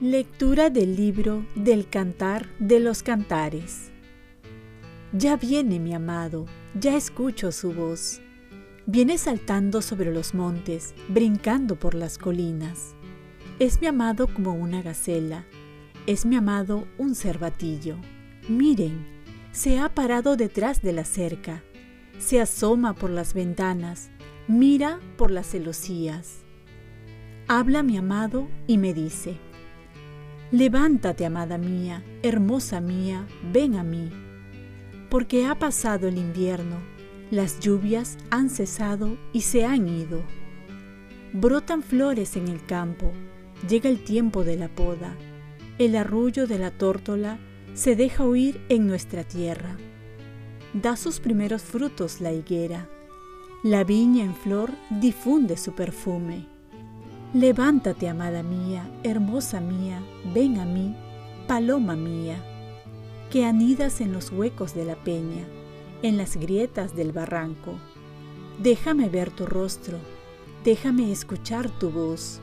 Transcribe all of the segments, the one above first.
Lectura del libro del Cantar de los Cantares. Ya viene mi amado, ya escucho su voz. Viene saltando sobre los montes, brincando por las colinas. Es mi amado como una gacela, es mi amado un cervatillo. Miren, se ha parado detrás de la cerca, se asoma por las ventanas, mira por las celosías. Habla mi amado y me dice, Levántate, amada mía, hermosa mía, ven a mí. Porque ha pasado el invierno, las lluvias han cesado y se han ido. Brotan flores en el campo, llega el tiempo de la poda, el arrullo de la tórtola se deja oír en nuestra tierra. Da sus primeros frutos la higuera, la viña en flor difunde su perfume Levántate, amada mía, hermosa mía, ven a mí, paloma mía, que anidas en los huecos de la peña, en las grietas del barranco. Déjame ver tu rostro, déjame escuchar tu voz,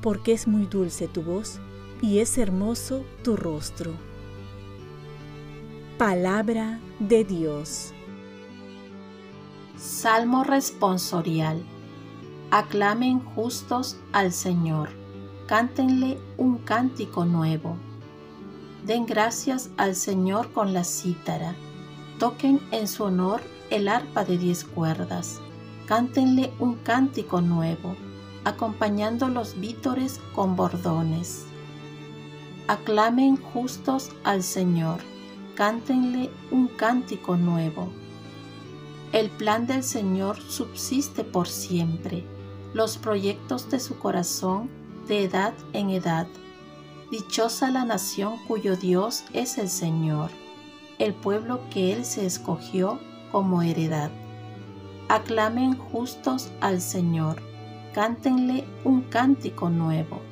porque es muy dulce tu voz y es hermoso tu rostro. Palabra de Dios. Salmo responsorial. Aclamen justos al Señor, cántenle un cántico nuevo. Den gracias al Señor con la cítara, toquen en su honor el arpa de diez cuerdas, cántenle un cántico nuevo, acompañando los vítores con bordones. Aclamen justos al Señor, cántenle un cántico nuevo. El plan del Señor subsiste por siempre los proyectos de su corazón de edad en edad. Dichosa la nación cuyo Dios es el Señor, el pueblo que Él se escogió como heredad. Aclamen justos al Señor, cántenle un cántico nuevo.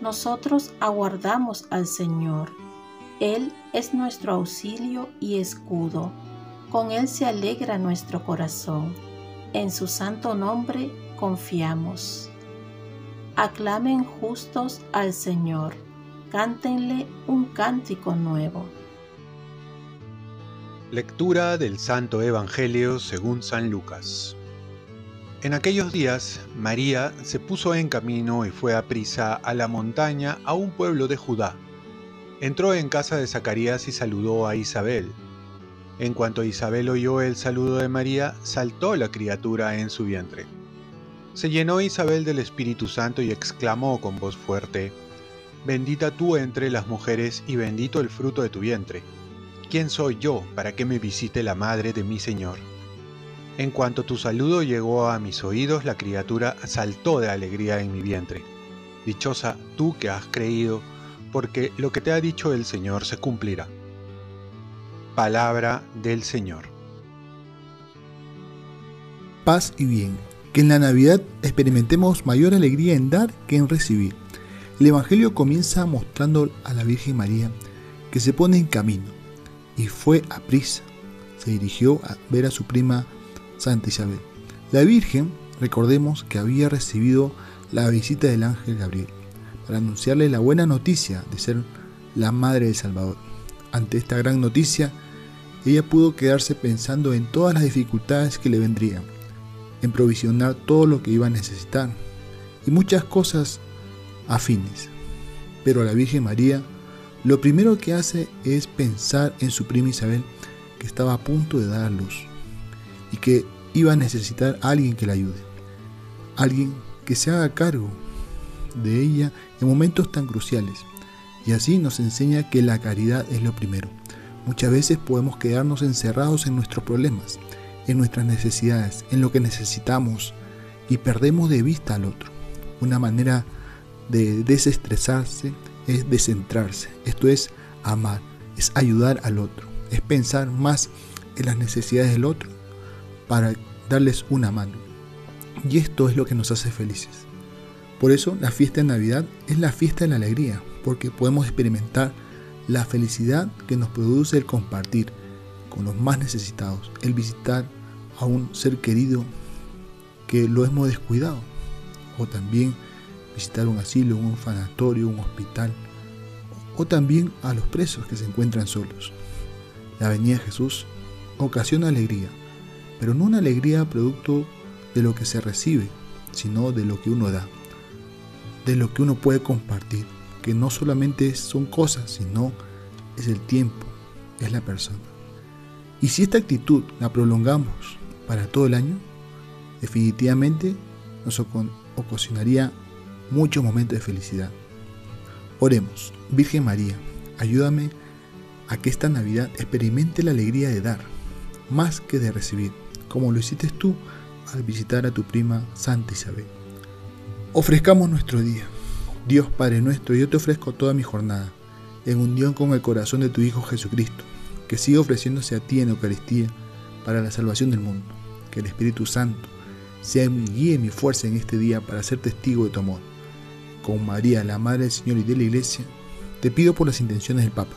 Nosotros aguardamos al Señor, Él es nuestro auxilio y escudo, con Él se alegra nuestro corazón, en su santo nombre confiamos. Aclamen justos al Señor, cántenle un cántico nuevo. Lectura del Santo Evangelio según San Lucas. En aquellos días, María se puso en camino y fue a prisa a la montaña a un pueblo de Judá. Entró en casa de Zacarías y saludó a Isabel. En cuanto Isabel oyó el saludo de María, saltó la criatura en su vientre. Se llenó Isabel del Espíritu Santo y exclamó con voz fuerte, Bendita tú entre las mujeres y bendito el fruto de tu vientre. ¿Quién soy yo para que me visite la madre de mi Señor? En cuanto tu saludo llegó a mis oídos, la criatura saltó de alegría en mi vientre. Dichosa tú que has creído, porque lo que te ha dicho el Señor se cumplirá. Palabra del Señor. Paz y bien que en la Navidad experimentemos mayor alegría en dar que en recibir. El Evangelio comienza mostrando a la Virgen María que se pone en camino y fue a prisa. Se dirigió a ver a su prima Santa Isabel. La Virgen, recordemos que había recibido la visita del ángel Gabriel para anunciarle la buena noticia de ser la madre del Salvador. Ante esta gran noticia, ella pudo quedarse pensando en todas las dificultades que le vendrían en provisionar todo lo que iba a necesitar y muchas cosas afines. Pero la Virgen María lo primero que hace es pensar en su prima Isabel que estaba a punto de dar a luz y que iba a necesitar a alguien que la ayude, alguien que se haga cargo de ella en momentos tan cruciales. Y así nos enseña que la caridad es lo primero. Muchas veces podemos quedarnos encerrados en nuestros problemas en nuestras necesidades, en lo que necesitamos y perdemos de vista al otro. Una manera de desestresarse es descentrarse. Esto es amar, es ayudar al otro, es pensar más en las necesidades del otro para darles una mano. Y esto es lo que nos hace felices. Por eso la fiesta de Navidad es la fiesta de la alegría, porque podemos experimentar la felicidad que nos produce el compartir con los más necesitados, el visitar a un ser querido que lo hemos descuidado, o también visitar un asilo, un orfanatorio, un hospital, o también a los presos que se encuentran solos. La venida de Jesús ocasiona alegría, pero no una alegría producto de lo que se recibe, sino de lo que uno da, de lo que uno puede compartir, que no solamente son cosas, sino es el tiempo, es la persona. Y si esta actitud la prolongamos para todo el año, definitivamente nos ocasionaría muchos momentos de felicidad. Oremos, Virgen María, ayúdame a que esta Navidad experimente la alegría de dar, más que de recibir, como lo hiciste tú al visitar a tu prima Santa Isabel. Ofrezcamos nuestro día. Dios Padre nuestro, yo te ofrezco toda mi jornada, en unión con el corazón de tu Hijo Jesucristo, que sigue ofreciéndose a ti en Eucaristía para la salvación del mundo. Que el Espíritu Santo sea mi guía y mi fuerza en este día para ser testigo de tu amor. Con María, la Madre del Señor y de la Iglesia, te pido por las intenciones del Papa.